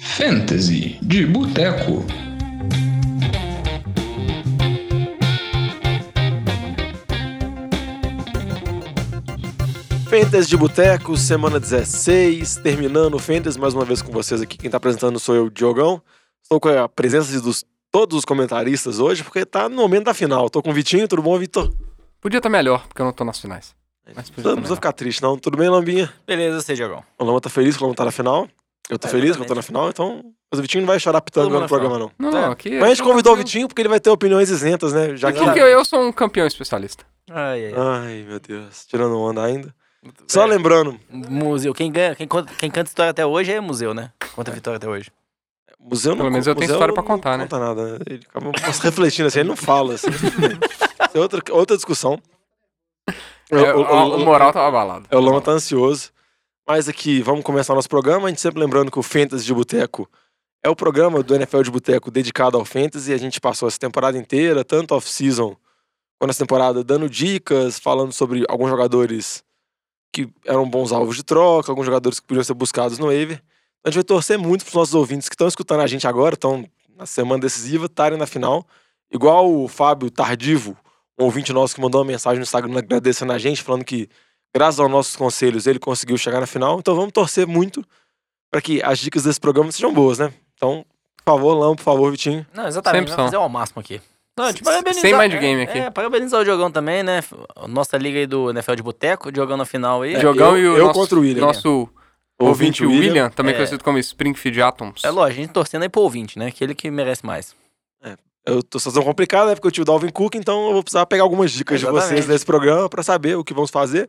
Fantasy de Boteco. Fentes de Boteco, semana 16, terminando o Fentes mais uma vez com vocês aqui. Quem tá apresentando sou eu, Diogão. Estou com a presença dos todos os comentaristas hoje, porque tá no momento da final. Tô com o Vitinho, tudo bom, Vitor? Podia estar melhor, porque eu não tô nas finais. Mas podia Não tá precisa melhor. ficar triste, não. Tudo bem, Lambinha? Beleza, você jogou. O Lamba tá feliz que o Lamba tá na final. Eu tô É, feliz que eu tô na final, então. Mas o Vitinho não vai chorar mundo no programa, não. Não, É. aqui. Mas a gente convidou o Vitinho. Porque ele vai ter opiniões isentas, né? Já que. Porque eu, sou um campeão especialista. Ai, ai. Ai, meu Deus. Tirando onda ainda. Só lembrando, Museu. Quem, ganha, quem, conta, quem canta história até hoje é museu, né? Conta a vitória até hoje. museu não Pelo menos eu tenho história pra não contar, né? conta nada, né? Ele acaba refletindo assim, ele não fala, assim. É outra, outra discussão. É, o, o moral tava abalado. É, o Lama tá ansioso. Mas aqui, vamos começar nosso programa. A gente sempre lembrando que o Fantasy de Boteco é o programa do NFL de Boteco dedicado ao Fantasy. A gente passou essa temporada inteira, tanto off-season quanto essa temporada, dando dicas, falando sobre alguns jogadores que eram bons alvos de troca, alguns jogadores que podiam ser buscados no waiver. A gente vai torcer muito pros nossos ouvintes que estão escutando a gente agora, estão na semana decisiva, estarem na final. Igual o Fábio Tardivo, um ouvinte nosso que mandou uma mensagem no Instagram agradecendo a gente, falando que graças aos nossos conselhos, ele conseguiu chegar na final. Então vamos torcer muito para que as dicas desse programa sejam boas, né? Então, por favor, Lão, por favor, Vitinho. Não, exatamente. Sempre Vamos são. fazer ao máximo aqui. Não, parabenizar- sem mind é, game aqui. É, parabenizar o Diogão também, né? Nossa liga aí do NFL de Boteco, o Diogão na final aí. É, Diogão eu- e o eu nosso, contra o William, nosso ouvinte William, também É. conhecido como Springfield Atoms. É lógico, a gente torcendo aí pro ouvinte, né? Aquele que merece mais. Eu tô situação complicada, né? Porque eu tive o Dalvin Cook, então eu vou precisar pegar algumas dicas de Exatamente. vocês nesse programa para saber o que vamos fazer.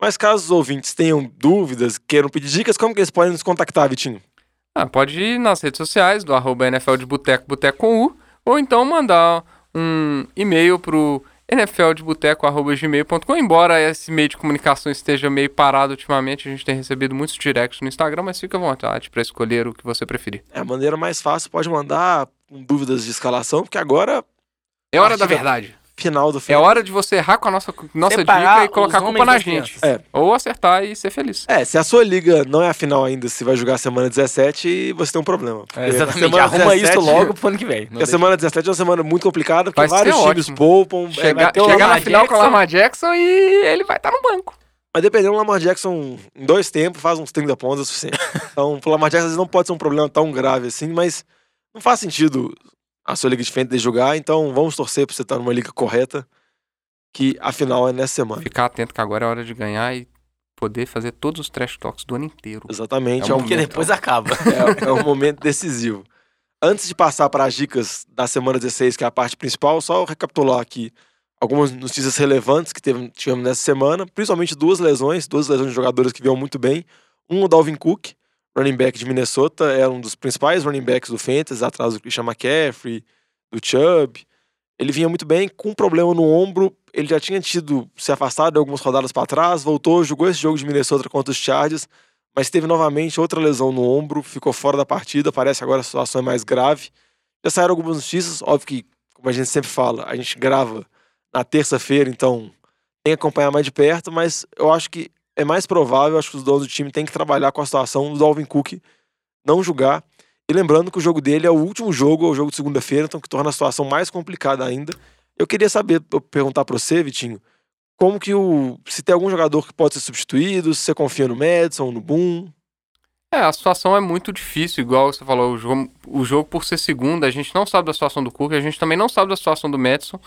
Mas caso os ouvintes tenham dúvidas, queiram pedir dicas, como que eles podem nos contactar, Vitinho? Ah, pode ir nas redes sociais do arroba NFL de Boteco, Boteco com U, ou então mandar um e-mail pro nfldeboteco.gmail.com, embora esse meio de comunicação esteja meio parado ultimamente, a gente tem recebido muitos directs no Instagram, mas fica à vontade para escolher o que você preferir. É a maneira mais fácil, pode mandar com dúvidas de escalação, porque agora, É hora da verdade. Final do É hora de você errar com a nossa, nossa Separar dica e colocar a culpa na gente. É. Ou acertar e ser feliz. É, se a sua liga não é a final ainda, se vai jogar a semana 17, você tem um problema. A exatamente. semana Arruma 17 isso logo pro ano que vem. Porque a semana 17 é uma semana muito complicada, porque vários times poupam. é, Chegar, ter o chegar na final com o Jackson, Lamar Jackson e ele vai estar no banco. Mas dependendo do Lamar Jackson, em dois tempos, faz uns 30 pontos é o suficiente. Então, o Lamar Jackson às vezes não pode ser um problema tão grave assim, mas não faz sentido a sua liga de fantasy jogar, então vamos torcer pra você estar numa liga correta, que a final é nessa semana. Ficar atento que agora é hora de ganhar e poder fazer todos os trash talks do ano inteiro. Exatamente, É é, um um, Porque depois acaba. é, é um momento decisivo. Antes de passar para as dicas da semana 16, que é a parte principal, só recapitular aqui algumas notícias relevantes que teve, tivemos nessa semana, principalmente duas lesões, duas lesões de jogadores que vinham muito bem. Um, o Dalvin Cook, running back de Minnesota, era um dos principais running backs do Fantasy, atrás do Christian McCaffrey, do Chubb. Ele vinha muito bem, com um problema no ombro, ele já tinha tido se afastado algumas rodadas para trás, voltou, jogou esse jogo de Minnesota contra os Chargers, mas teve novamente outra lesão no ombro, ficou fora da partida, parece agora a situação é mais grave. Já saíram algumas notícias, óbvio que, como a gente sempre fala, a gente grava na terça-feira, então tem que acompanhar mais de perto, mas eu acho que é mais provável, acho que os donos do time têm que trabalhar com a situação do Dalvin Cook não julgar. E lembrando que o jogo dele é o último jogo, é o jogo de segunda-feira, então que torna a situação mais complicada ainda. Eu queria saber, perguntar para você, Vitinho, como que o. Se tem algum jogador que pode ser substituído, se você confia no Madison, no Boom. É, a situação é muito difícil, igual você falou, o jogo, o jogo por ser segunda, a gente não sabe da situação do Cook, a gente também não sabe da situação do Madison,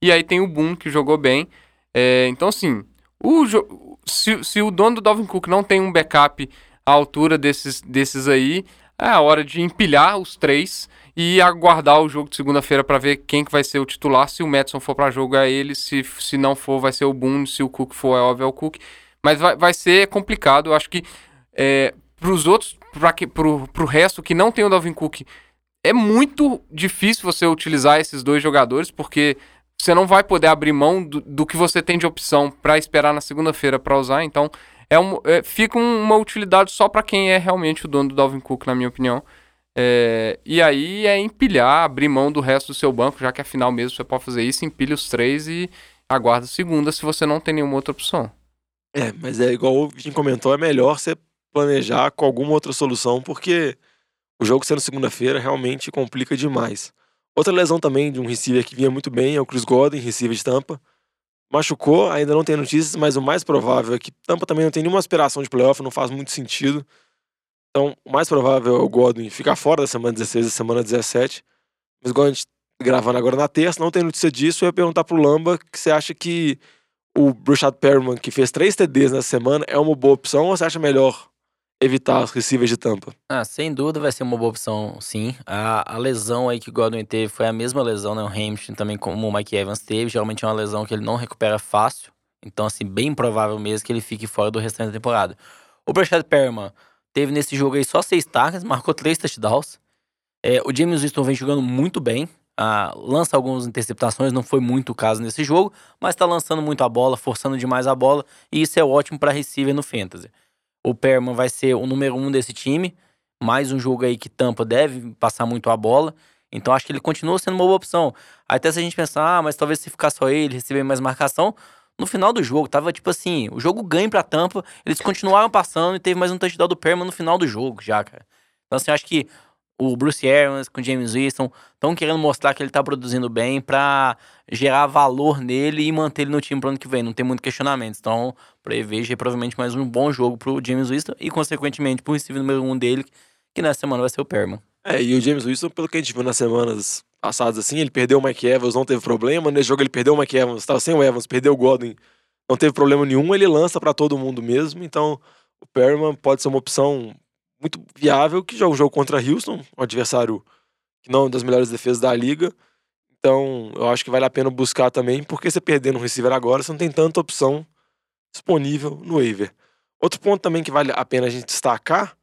e aí tem o Boom, que jogou bem. É, então, assim, o se, se o dono do Dalvin Cook não tem um backup à altura desses, desses aí, é a hora de empilhar os três e aguardar o jogo de segunda-feira para ver quem que vai ser o titular. Se o Madison for para jogo, é ele. Se, se não for, vai ser o Boone. Se o Cook for, é óbvio, é o Cook. Mas vai, vai ser complicado. Eu acho que é, pros outros, pra que, pro, pro resto que não tem o Dalvin Cook, é muito difícil você utilizar esses dois jogadores, porque você não vai poder abrir mão do, do que você tem de opção para esperar na segunda-feira para usar. Então, é um, é, fica um- uma utilidade só para quem é realmente o dono do Dalvin Cook, na minha opinião. É, e aí é empilhar, abrir mão do resto do seu banco, já que afinal mesmo você pode fazer isso, empilha os três e aguarda a segunda se você não tem nenhuma outra opção. É, mas é igual o Vitinho comentou, é melhor você planejar com alguma outra solução, porque o jogo sendo segunda-feira realmente complica demais. Outra lesão também de um receiver que vinha muito bem é o Chris Godwin, receiver de Tampa. Machucou, ainda não tem notícias, mas o mais provável é que Tampa também não tem nenhuma aspiração de playoff, não faz muito sentido. Então, o mais provável é o Godwin ficar fora da semana 16 e semana 17. Mas igual a gente gravando agora na terça, não tem notícia disso. Eu ia perguntar pro Lamba que você acha que o Bruchard Perriman, que fez três TDs nessa semana, é uma boa opção ou você acha melhor evitar os receivers de tampa? Ah, sem dúvida vai ser uma boa opção, sim. A, a lesão aí que o Godwin teve foi a mesma lesão, né? O hamstring também, como o Mike Evans teve. Geralmente é uma lesão que ele não recupera fácil. Então, assim, bem provável mesmo que ele fique fora do restante da temporada. O Brashad Perriman teve nesse jogo aí só seis targets, marcou três touchdowns. É, o James Winston vem jogando muito bem. Ah, lança algumas interceptações, não foi muito o caso nesse jogo, mas está lançando muito a bola, forçando demais a bola, e isso é ótimo para receiver no Fantasy. O Perman vai ser o número um desse time, mais um jogo aí que Tampa deve passar muito a bola, então acho que ele continua sendo uma boa opção. Até se a gente pensar, ah, mas talvez se ficar só ele, receber mais marcação, no final do jogo, tava tipo assim, o jogo ganha pra Tampa, eles continuaram passando e teve mais um touchdown do Perman no final do jogo já, cara. Então assim, acho que o Bruce Arians com o James Winston estão querendo mostrar que ele está produzindo bem para gerar valor nele e manter ele no time pro ano que vem. Não tem muito questionamento. Então, prevejo provavelmente mais um bom jogo pro James Winston e, consequentemente, pro receiver número um dele, que nessa semana vai ser o Perman. É, e o James Winston, pelo que a gente viu nas semanas passadas, assim, ele perdeu o Mike Evans, não teve problema. Nesse jogo ele perdeu o Mike Evans, estava sem o Evans, perdeu o Godwin, não teve problema nenhum. Ele lança para todo mundo mesmo. Então, o Perman pode ser uma opção muito viável, que joga um jogo contra Houston, um adversário que não é uma das melhores defesas da liga. Então, eu acho que vale a pena buscar também, porque você perdendo um receiver agora, você não tem tanta opção disponível no waiver. Outro ponto também que vale a pena a gente destacar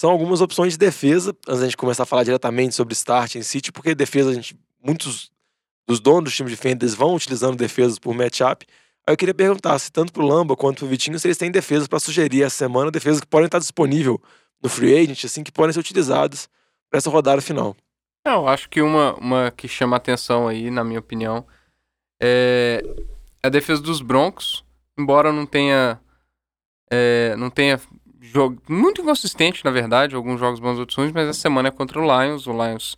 são algumas opções de defesa, antes da gente começar a falar diretamente sobre start em City, porque defesa, a gente, muitos dos donos dos times de fantasy vão utilizando defesas por matchup. Aí eu queria perguntar se tanto pro Lamba quanto pro Vitinho, se eles têm defesas para sugerir essa semana, defesas que podem estar disponível no free agent, assim, que podem ser utilizadas para essa rodada final. Eu acho que uma, uma que chama atenção aí, na minha opinião, é a defesa dos Broncos, embora não tenha é, não tenha jogo muito inconsistente, na verdade, alguns jogos bons outros ruins, mas essa semana é contra o Lions, o Lions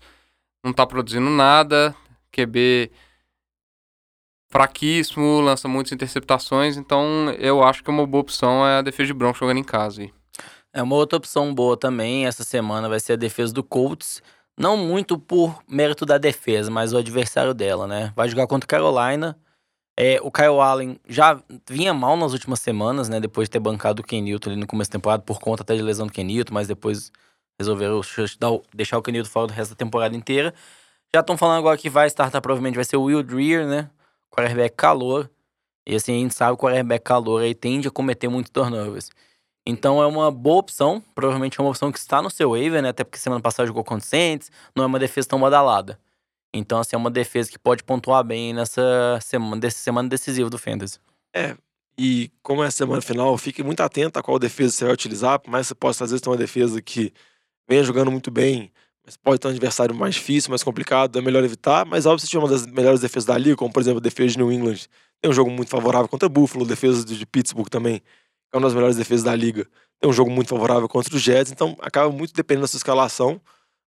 não tá produzindo nada, QB fraquíssimo, lança muitas interceptações, então eu acho que uma boa opção é a defesa de Broncos jogando em casa aí. É uma outra opção boa também essa semana vai ser a defesa do Colts. Não muito por mérito da defesa, mas o adversário dela, né? Vai jogar contra Carolina. É, o Kyle Allen já vinha mal nas últimas semanas, né? Depois de ter bancado o Ken Newton ali no começo da temporada, por conta até de lesão do Ken Newton, mas depois resolveram deixar o Ken Newton fora do resto da temporada inteira. Já estão falando agora que vai startar, provavelmente vai ser o Will Dreer, né? Quarterback calor. E assim, a gente sabe que o quarterback calor aí tende a cometer muitos turnovers. Então é uma boa opção, provavelmente é uma opção que está no seu waiver, né? Até porque semana passada jogou contra o Saints, não é uma defesa tão badalada. Então, assim, é uma defesa que pode pontuar bem nessa semana, dessa semana decisiva do Fantasy. É, e como é a semana final, fique muito atento a qual defesa você vai utilizar, que você possa às vezes ter uma defesa que venha jogando muito bem, mas pode ter um adversário mais difícil, mais complicado, é melhor evitar. Mas óbvio, se tiver uma das melhores defesas da liga, como por exemplo a defesa de New England, tem um jogo muito favorável contra Buffalo, defesa de Pittsburgh também é uma das melhores defesas da liga, tem um jogo muito favorável contra os Jets, então acaba muito dependendo da sua escalação.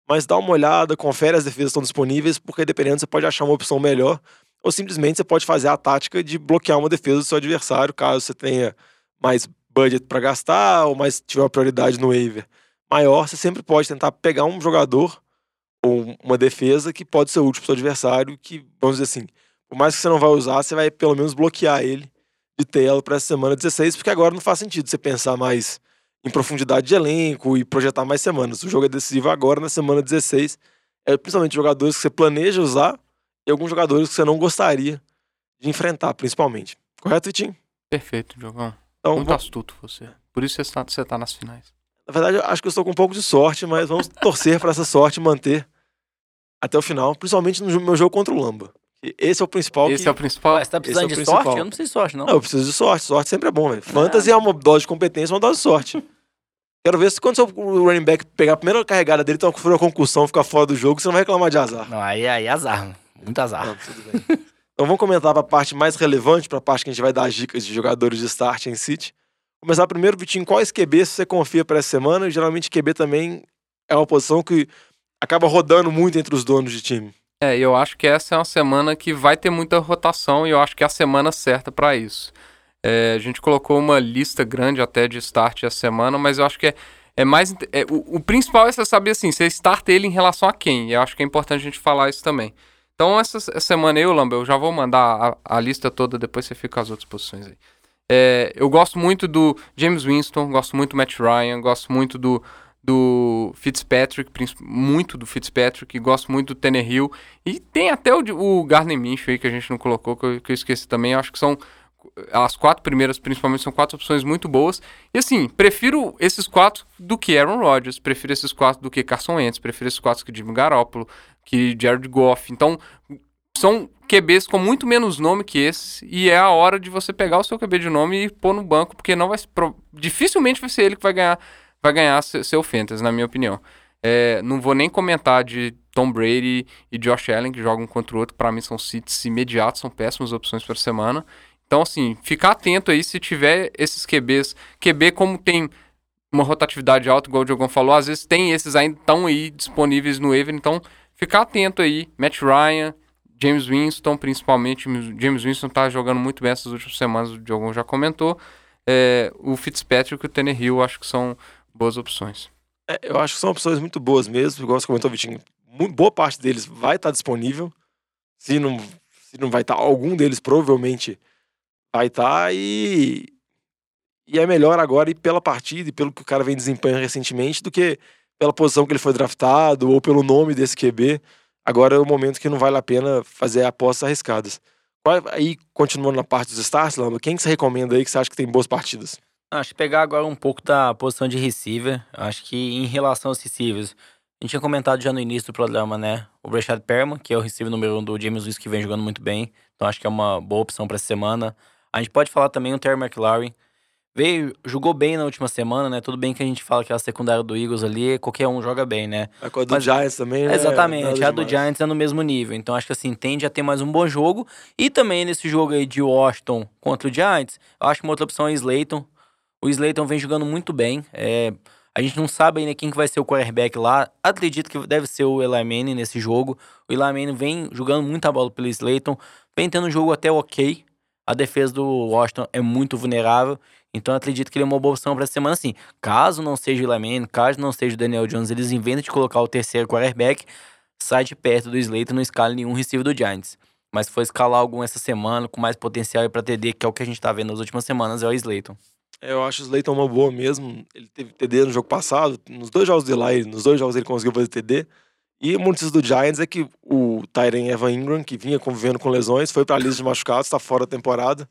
Mas dá uma olhada, confere as defesas que estão disponíveis, porque dependendo você pode achar uma opção melhor, ou simplesmente você pode fazer a tática de bloquear uma defesa do seu adversário, caso você tenha mais budget para gastar ou mais tiver uma prioridade no waiver maior, você sempre pode tentar pegar um jogador ou uma defesa que pode ser útil para o seu adversário, que, vamos dizer assim, por mais que você não vai usar, você vai pelo menos bloquear ele de tela para essa semana 16, porque agora não faz sentido você pensar mais em profundidade de elenco e projetar mais semanas. O jogo é decisivo agora, na semana 16. É principalmente jogadores que você planeja usar e alguns jogadores que você não gostaria de enfrentar, principalmente. Correto, Vitinho? Perfeito, Jogão. Então, Muito vamos... astuto você. Por isso você está, você está nas finais. Na verdade, eu acho que eu estou com um pouco de sorte, mas vamos torcer para essa sorte manter até o final, principalmente no meu jogo contra o Lamba. Esse é o principal. Esse que... é o principal. Ué, você tá precisando é de sorte? Eu não preciso de sorte, não. Não, eu preciso de sorte. Sorte sempre é bom, velho. Fantasy é uma dose de competência, uma dose de sorte. Quero ver se quando o running back pegar a primeira carregada dele, então for uma concussão, ficar fora do jogo, você não vai reclamar de azar. Não, aí, aí é azar. Muito azar. Não, tudo bem. então vamos comentar para a parte mais relevante, para a parte que a gente vai dar dicas de jogadores de start em City. Começar primeiro, Vitinho, quais QB você confia para essa semana? E geralmente QB também é uma posição que acaba rodando muito entre os donos de time. É, eu acho que essa é uma semana que vai ter muita rotação e eu acho que é a semana certa para isso. É, a gente colocou uma lista grande até de start essa semana, mas eu acho que é, é mais. É, o, o, principal é você saber assim, você starta ele em relação a quem. E eu acho que é importante a gente falar isso também. Então, essa, essa semana eu, Lamba, eu já vou mandar a, a, lista toda, depois você fica com as outras posições aí. É, eu gosto muito do James Winston, gosto muito do Matt Ryan, gosto muito do, do Fitzpatrick, muito do Fitzpatrick, gosto muito do Tannehill. E tem até o, o Gardner Minshew aí que a gente não colocou, que eu, que eu esqueci também. Eu acho que são as quatro primeiras, principalmente, são quatro opções muito boas. E assim, prefiro esses quatro do que Aaron Rodgers, prefiro esses quatro do que Carson Wentz, prefiro esses quatro que Jimmy Garoppolo, que Jared Goff. Então, são QBs com muito menos nome que esse, e é a hora de você pegar o seu QB de nome e pôr no banco, porque não vai dificilmente vai ser ele que vai ganhar vai ganhar seu fantasy, na minha opinião. É, não vou nem comentar de Tom Brady e Josh Allen, que jogam contra o outro, para mim são sits imediatos, são péssimas opções para semana. Então, assim, ficar atento aí se tiver esses QBs. QB, como tem uma rotatividade alta, igual o Diogão falou, às vezes tem esses ainda estão aí disponíveis no waiver, então ficar atento aí. Matt Ryan, James Winston, principalmente. James Winston tá jogando muito bem essas últimas semanas, o Diogão já comentou. É, o Fitzpatrick e o Tannehill acho que são boas opções. É, eu acho que são opções muito boas mesmo, igual você comentou, Vitinho. Boa parte deles vai estar disponível. Se não, se não vai estar, algum deles provavelmente vai estar. E, e é melhor agora ir pela partida e pelo que o cara vem desempenhando recentemente do que pela posição que ele foi draftado ou pelo nome desse QB. Agora é o momento que não vale a pena fazer apostas arriscadas. Aí, continuando na parte dos starts, Lamba, quem que você recomenda aí que você acha que tem boas partidas? Acho que pegar agora um pouco da posição de receiver. Acho que em relação aos receivers, a gente tinha comentado já no início do programa, né? O Brashad Perman, que é o receiver número um do James Wilson, que vem jogando muito bem. Então acho que é uma boa opção para essa semana. A gente pode falar também o Terry McLaurin. Veio, jogou bem na última semana, né? Tudo bem que a gente fala que a secundária do Eagles ali, qualquer um joga bem, né? A do Mas, Giants também, né? Exatamente, a do Giants é no mesmo nível. Então acho que assim, tende a ter mais um bom jogo. E também nesse jogo aí de Washington contra o Giants, eu acho que uma outra opção é Slayton. O Slayton vem jogando muito bem. É, a gente não sabe ainda quem que vai ser o quarterback lá. Acredito que deve ser o Eli Manning nesse jogo. O Eli Manning vem jogando muita bola pelo Slayton. Vem tendo um jogo até ok. A defesa do Washington é muito vulnerável. Então acredito que ele é uma boa opção para essa semana sim. Caso não seja o Eli Manning, caso não seja o Daniel Jones, eles inventam de colocar o terceiro quarterback. Sai de perto do Slayton, não escala nenhum receiver do Giants. Mas for escalar algum essa semana com mais potencial para TD, que é o que a gente está vendo nas últimas semanas, é o Slayton. Eu acho o Slayton uma boa mesmo. Ele teve TD no jogo passado. Nos dois jogos de lá, nos dois jogos ele conseguiu fazer TD. E uma notícia do Giants é que o Tyren Evan Ingram, que vinha convivendo com lesões, foi para a lista de machucados, está fora da temporada.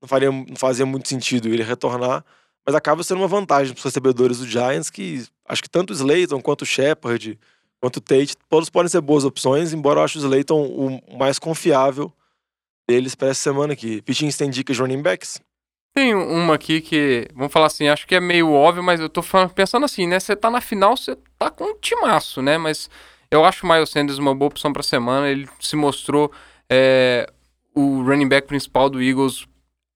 Não, faria, não fazia muito sentido ele retornar, mas acaba sendo uma vantagem para os recebedores do Giants, que acho que tanto o Slayton quanto o Shepard, quanto o Tate, todos podem ser boas opções, embora eu ache o Slayton o mais confiável deles para essa semana aqui. Pitching tem dicas de running backs? Tem uma aqui que, vamos falar assim, acho que é meio óbvio, mas eu tô pensando assim, né? Você tá na final, você tá com um timaço, né? Mas eu acho o Miles Sanders uma boa opção pra semana. Ele se mostrou é, o running back principal do Eagles.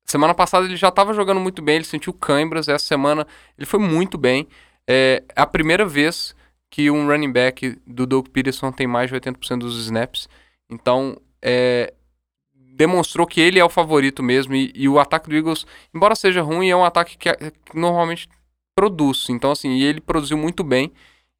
Semana passada ele já tava jogando muito bem, ele sentiu cãibras. Essa semana ele foi muito bem. É a primeira vez que um running back do Doug Peterson tem mais de 80% dos snaps. Então, é, demonstrou que ele é o favorito mesmo. E, e, o ataque do Eagles, embora seja ruim, é um ataque que, que normalmente produz. Então, assim, ele produziu muito bem.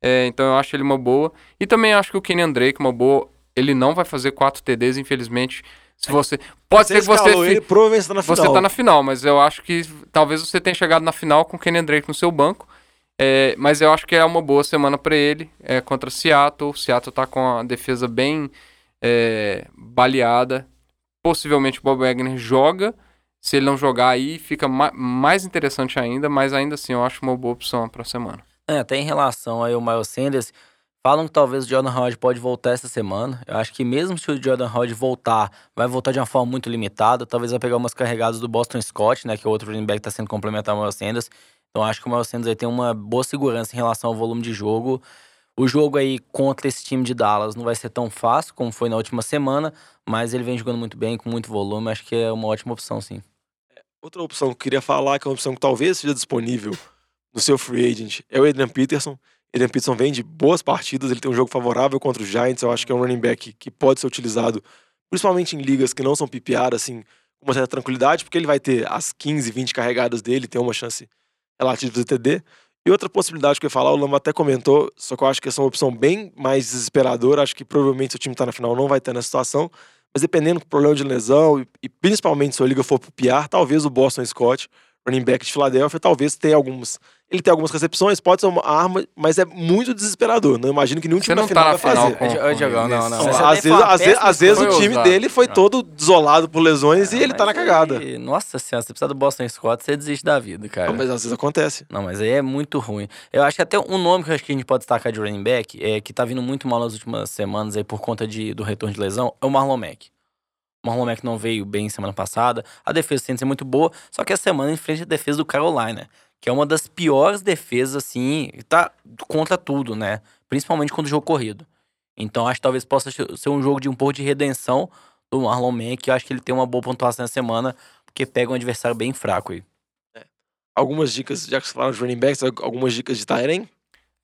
É, então, eu acho ele uma boa. E também acho que o Kenyan Drake, uma boa. Ele não vai fazer 4 TDs, infelizmente. Se você. Pode ser que você. Ele, provavelmente tá na final. Você tá na final, mas eu acho que talvez você tenha chegado na final com o Kenyan Drake no seu banco. É, mas eu acho que é uma boa semana para ele é, contra Seattle. Seattle tá com a defesa bem é, baleada. Possivelmente o Bob Wagner joga. Se ele não jogar aí, fica ma mais interessante ainda, mas ainda assim eu acho uma boa opção para a semana. É, até em relação aí ao Miles Sanders, falam que talvez o Jordan Howard pode voltar essa semana. Eu acho que mesmo se o Jordan Howard voltar, vai voltar de uma forma muito limitada. Talvez vai pegar umas carregadas do Boston Scott, né, que é outro running back que está sendo complementar ao Miles Sanders. Então acho que o Miles Sanders aí tem uma boa segurança em relação ao volume de jogo. O jogo aí contra esse time de Dallas não vai ser tão fácil como foi na última semana, mas ele vem jogando muito bem, com muito volume. Acho que é uma ótima opção, sim. Outra opção que eu queria falar, que é uma opção que talvez seja disponível no seu free agent, é o Adrian Peterson. Adrian Peterson vem de boas partidas, ele tem um jogo favorável contra os Giants, eu acho que é um running back que pode ser utilizado, principalmente em ligas que não são PPR, assim, com uma certa tranquilidade, porque ele vai ter as 15, 20 carregadas dele, tem uma chance relativa de TD. E outra possibilidade que eu ia falar, o Lama até comentou, só que eu acho que essa é uma opção bem mais desesperadora, acho que provavelmente o time tá na final não vai ter nessa situação, mas dependendo do problema de lesão e, e principalmente se a liga for pro PR, talvez o Boston Scott running back de Filadélfia, talvez tenha alguns. Ele tem algumas recepções, pode ser uma arma, mas é muito desesperador. Não imagino que nenhum Você time não na final tá na vai final fazer. com- Ô, Diogão, não, não. Às vezes, às vezes, às vezes o time Foi dele foi Não. todo desolado por lesões e ele tá na cagada. aí, nossa senhora, você precisa do Boston Scott, você desiste da vida, cara. Não, mas às vezes acontece. Não, mas aí é muito ruim. Eu acho que até um nome que eu acho que a gente pode destacar de running back, é, que tá vindo muito mal nas últimas semanas aí por conta de, do retorno de lesão, é o Marlon Mack. O Marlon Mack não veio bem semana passada, a defesa tende a ser muito boa, só que a semana enfrenta a defesa do Carolina, que é uma das piores defesas, assim, tá contra tudo, né? Principalmente contra o jogo corrido. Então acho que talvez possa ser um jogo de um pouco de redenção do Marlon Mack, eu acho que ele tem uma boa pontuação na semana, porque pega um adversário bem fraco aí. Algumas dicas, já que você falaram de running backs, algumas dicas de Tyrene.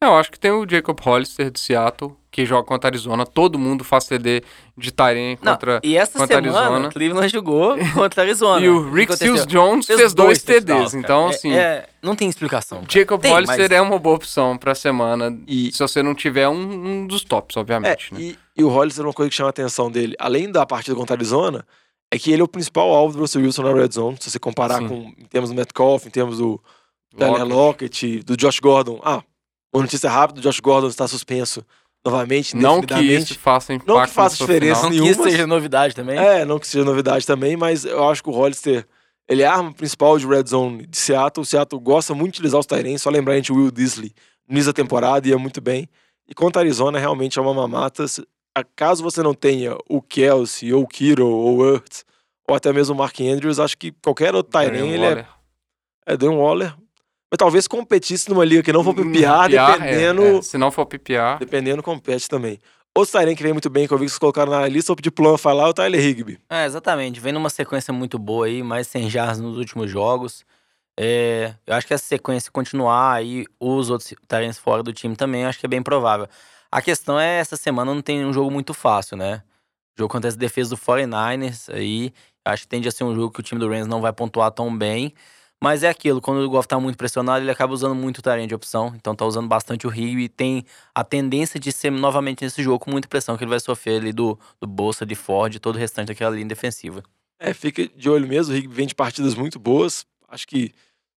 É, Eu acho que tem o Jacob Hollister de Seattle, que joga contra a Arizona. Todo mundo faz CD de Tyrene contra. e essa contra a semana, Arizona. Cleveland jogou contra a Arizona. E o Rick? Seals Jones fez, dois TDs. touchdowns, Então. É- assim, é- não tem explicação. cara. Jacob Tem, Hollister mas- é uma boa opção pra semana. E, Se você não tiver um, um dos tops, é, obviamente, né? e, e o Hollister, uma coisa que chama a atenção dele, além da partida contra a Arizona, é que ele é o principal alvo do Russell Wilson na Red Zone. Se você comparar Sim. com, em termos do Metcalf, em termos do Daniel Lockett. Lockett, do Josh Gordon. Ah, uma notícia rápida, o Josh Gordon está suspenso novamente, Não que isso faça impacto Não que faça diferença final. Não que isso nenhuma. seja novidade também. É, não que seja novidade também, mas eu acho que o Hollister, ele é a arma principal de Red Zone de Seattle. O Seattle gosta muito de utilizar os Tyrants, só lembrar a gente o Will Disley no início da temporada, ia muito bem. E contra a Arizona, realmente é uma mamata. Caso você não tenha o Kelsey, ou o Kiro, ou o Ertz, ou até mesmo o Mark Andrews, acho que qualquer outro Tyrant, ele é, Waller. é Darren Waller. Mas talvez competisse numa liga que não for Hum, PPR, dependendo... é, é. Se não for PPR, Dependendo, compete também. Outro Tyrant que vem muito bem, que eu vi que vocês colocaram na lista, de plano falar, é o Tyler Higby. É, exatamente. Vem numa sequência muito boa aí, mais 100 jardas nos últimos jogos. É, eu acho que essa sequência continuar aí, os outros Tyrants fora do time também, eu acho que é bem provável. A questão é, essa semana não tem um jogo muito fácil, né? O jogo acontece defesa do 49ers aí, acho que tende a ser um jogo que o time do Rams não vai pontuar tão bem. Mas é aquilo, quando o Goff tá muito pressionado, ele acaba usando muito o Tyrant de opção. Então tá usando bastante o Rio e tem a tendência de ser novamente nesse jogo com muita pressão que ele vai sofrer ali do, do Bolsa, de Ford e todo o restante daquela linha defensiva. É, fica de olho mesmo, o Higby vem de partidas muito boas. Acho que,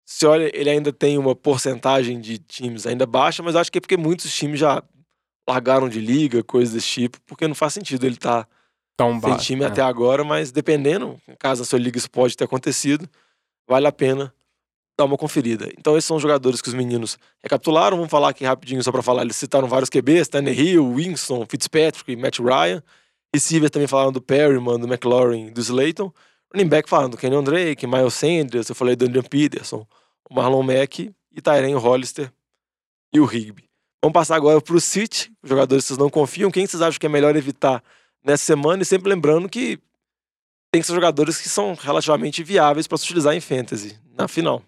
se olha, ele ainda tem uma porcentagem de times ainda baixa, mas acho que é porque muitos times já largaram de liga, coisas desse tipo, porque não faz sentido ele estar tão sem baixo. time é. até agora, mas dependendo, caso a sua liga isso pode ter acontecido, vale a pena dar uma conferida. Então esses são os jogadores que os meninos recapitularam, vamos falar aqui rapidinho só para falar, eles citaram vários QBs, Tanner Hill, Winston, Fitzpatrick, Matt Ryan, receiver também falaram do Perryman, do McLaurin, do Slayton, running back falando do Kenyon Drake, Miles Sanders, eu falei do Adrian Peterson, o Marlon Mack e Tyren Hollister e o Higby. Vamos passar agora para o City, jogadores que vocês não confiam, quem vocês acham que é melhor evitar nessa semana? E sempre lembrando que tem que ser jogadores que são relativamente viáveis para se utilizar em fantasy na final.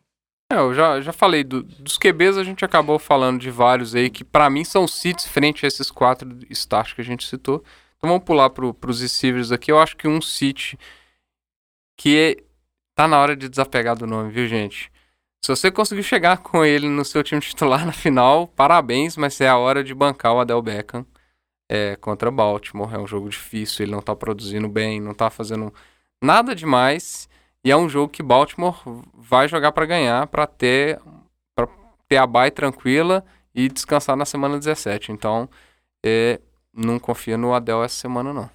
É, eu já, já falei do- dos QBs, a gente acabou falando de vários aí que pra mim são seats frente a esses quatro starts que a gente citou. Então vamos pular pro, pros receivers aqui. Eu acho que um seat que é- tá na hora de desapegar do nome, viu, gente? Se você conseguiu chegar com ele no seu time titular na final, parabéns, mas é a hora de bancar o Adel Beckham é, contra Baltimore. É um jogo difícil, ele não tá produzindo bem, não tá fazendo nada demais. E é um jogo que Baltimore vai jogar para ganhar, para ter, pra ter a bye tranquila e descansar na semana 17. Então, é, não confia no Adel essa semana, não.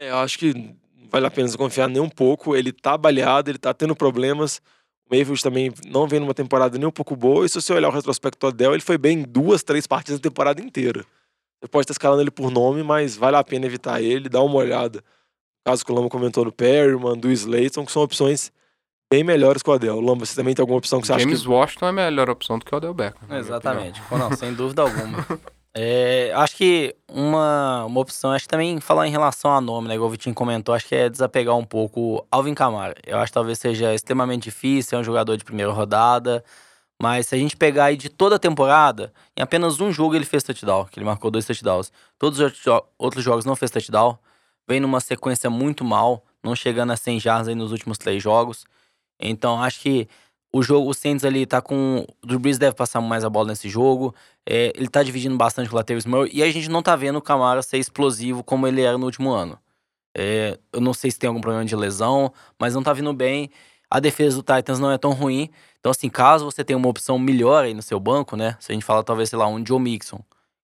É, eu acho que vale a pena você confiar nem um pouco. Ele tá baleado, ele tá tendo problemas. O Mayfield também não vem numa temporada nem um pouco boa. E se você olhar o retrospecto do Adel, ele foi bem em duas, três partidas na temporada inteira. Você pode estar escalando ele por nome, mas vale a pena evitar ele, dar uma olhada. Caso que o Lama comentou do Perryman, do Slayton, que são opções bem melhores que o Adel. Lama, você também tem alguma opção que você acha James que... Washington é a melhor opção do que o Adel Beckham. Exatamente. Pô, não, sem dúvida alguma. É, acho que uma, uma opção, acho que também falar em relação a nome, né? Igual o Vitinho comentou, acho que é desapegar um pouco o Alvin Kamara. Eu acho que talvez seja extremamente difícil, é um jogador de primeira rodada, Mas se a gente pegar aí de toda a temporada, em apenas um jogo ele fez touchdown, que ele marcou dois touchdowns. Todos os outros jogos não fez touchdown. Vem numa sequência muito mal, não chegando a 100 jardas nos últimos três jogos. Então acho que o jogo, o Saints ali tá com. O Drew Brees deve passar mais a bola nesse jogo. É, ele tá dividindo bastante com o Latavius Murray. E a gente não tá vendo o Camara ser explosivo como ele era no último ano. É, eu não sei se tem algum problema de lesão, mas não tá vindo bem. A defesa do Titans não é tão ruim. Então, assim, caso você tenha uma opção melhor aí no seu banco, né? Se a gente fala, talvez, sei lá, um Joe Mixon,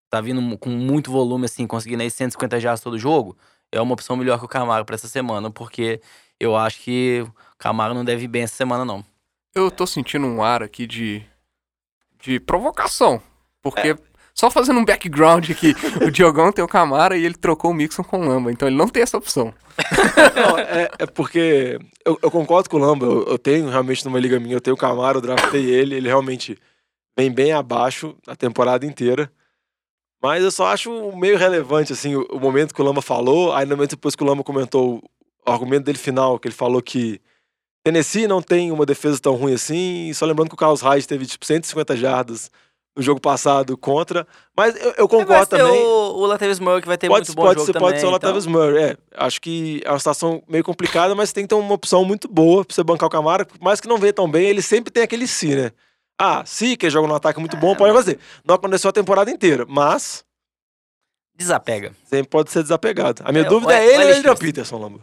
tá vindo com muito volume, assim, conseguindo aí 150 jardas todo jogo, é uma opção melhor que o Camaro para essa semana, porque eu acho que o Camaro não deve ir bem essa semana, não. Eu tô sentindo um ar aqui de, de provocação. Porque, é. só fazendo um background aqui, o Diogão tem o Camara e ele trocou o Mixon com o Lamba. Então ele não tem essa opção. Não, é, é, porque eu, eu, concordo com o Lamba. Eu, eu, tenho realmente numa liga minha, eu tenho o Camara, eu draftei ele. Ele realmente vem bem abaixo a temporada inteira. Mas eu só acho meio relevante, assim, o, o momento que o Lamba falou. Aí, no momento depois que o Lamba comentou o argumento dele final, que ele falou que Tennessee não tem uma defesa tão ruim assim. Só lembrando que o Carlos Hyde teve tipo 150 jardas no jogo passado contra. Mas eu, eu concordo também. O, o Latavius Murray que vai ter pode, muito bom pode jogo ser, também, Pode ser o Latavius então. Murray, é. Acho que é uma situação meio complicada, mas tem que ter uma opção muito boa pra você bancar o Camara. Mas que não vê tão bem, ele sempre tem aquele si, né? Ah, se que joga no ataque muito bom, é, pode fazer. Não aconteceu a temporada inteira, mas... Desapega. Sempre pode ser desapegado. A minha é, dúvida é ele ou Adrian Peterson, Lambo?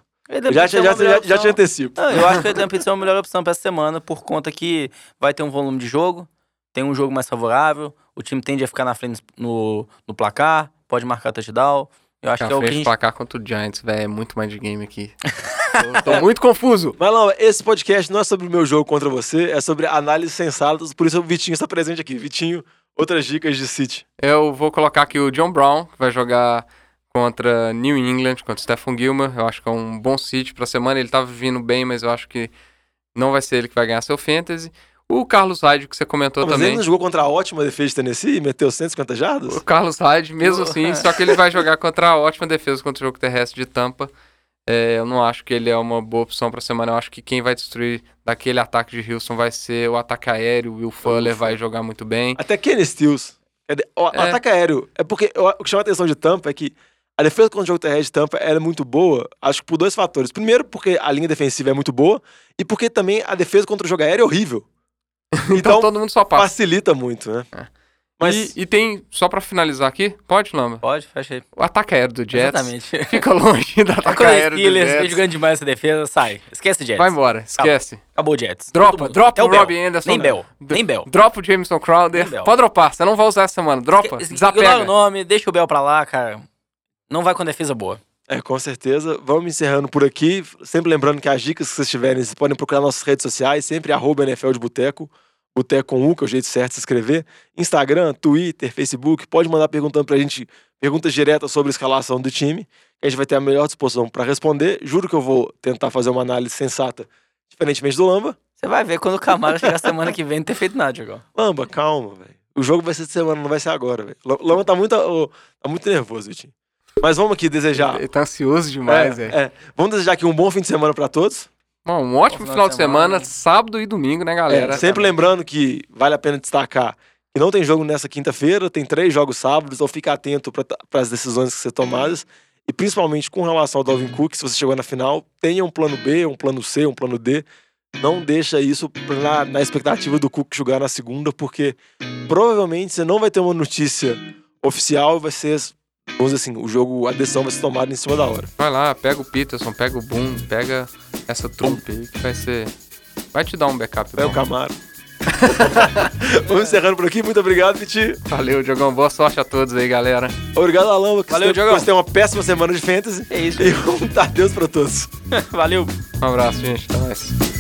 Já, já, já, já, já te antecipo. Não, eu acho que o Adrian Peterson é a melhor opção para essa semana, por conta que vai ter um volume de jogo, tem um jogo mais favorável, o time tende a ficar na frente no, no placar, pode marcar touchdown. Eu acho que é o que a gente... placar contra o Giants, velho, é muito mais de game aqui. tô, tô muito confuso. Mas não, esse podcast não é sobre o meu jogo contra você, é sobre análises sensatas, por isso o Vitinho está presente aqui. Vitinho, outras dicas de City. Eu vou colocar aqui o John Brown, que vai jogar contra New England, contra Stephen Gilmer. Eu acho que é um bom City pra semana. Ele tava vindo bem, mas eu acho que não vai ser ele que vai ganhar seu Fantasy. O Carlos Hyde, que você comentou Mas também. ele não jogou contra a ótima defesa de Tennessee e meteu 150 jardas? O Carlos Hyde, mesmo assim, só que ele vai jogar contra a ótima defesa contra o jogo terrestre de Tampa. É, eu não acho que ele é uma boa opção para semana. Eu acho que quem vai destruir daquele ataque de Houston vai ser o ataque aéreo. O Will Fuller vai jogar muito bem. Até Kenny Stills. O É. ataque aéreo. É porque o que chama a atenção de Tampa é que a defesa contra o jogo terrestre de Tampa ela é muito boa, acho que por dois fatores. Primeiro, porque a linha defensiva é muito boa, e porque também a defesa contra o jogo aéreo é horrível. Então, Então, todo mundo só passa. facilita muito, né? É. Mas E, e tem, só pra finalizar aqui, pode, Lamba? Pode, fecha aí. O ataque aéreo do Jets Exatamente. fica longe do ataque Quando o aéreo do Steelers vem Jets. jogando demais essa defesa, sai. Esquece o Jets. Vai embora, esquece. Acabou o Jets. Dropa, dropa o. Robbie Anderson. Nem Bell. Nem Bell. Dropa o Jameson Crowder. Pode dropar, você não vai usar essa semana. Dropa, Esque- desapega. O nome, deixa o Bell pra lá, cara. Não vai com defesa boa. É, com certeza. Vamos encerrando por aqui. Sempre lembrando que as dicas que vocês tiverem, vocês podem procurar nossas redes sociais, sempre arroba NFL de Boteco. Boteco com U, que é o jeito certo de se escrever. Instagram, Twitter, Facebook. Pode mandar perguntando pra gente perguntas diretas sobre a escalação do time. Que a gente vai ter a melhor disposição para responder. Juro que eu vou tentar fazer uma análise sensata, diferentemente do Lamba. Você vai ver quando o Camaro chegar semana que vem não ter feito nada, Diogão. Lamba, calma, velho. O jogo vai ser de semana, não vai ser agora, velho. Lamba tá muito, ô, tá muito nervoso, Vitinho. Mas vamos aqui desejar. Ele tá ansioso demais, É, velho. é. Vamos desejar aqui um bom fim de semana para todos. Bom, um ótimo Bom final de semana, sábado e domingo, né, galera? É, sempre lembrando que vale a pena destacar que não tem jogo nessa quinta-feira, tem três jogos sábados, então fica atento para as decisões que ser tomadas. E principalmente com relação ao Dalvin Cook, se você chegou na final, tenha um plano B, um plano C, um plano D. Não deixa isso na, na expectativa do Cook jogar na segunda, porque provavelmente você não vai ter uma notícia oficial, vai ser, vamos dizer assim, o jogo, a decisão vai ser tomada em cima da hora. Vai lá, pega o Peterson, pega o Boom, pega essa trupe aí que vai ser. Vai te dar um backup. É o bom. Camaro. Vamos encerrando por aqui. Muito obrigado, Viti. Valeu, Diogão. Boa sorte a todos aí, galera. Obrigado. Que Valeu, Diogão. você uma péssima semana de fantasy. É isso. E um Deus pra todos. Valeu. Um abraço, gente. Até mais.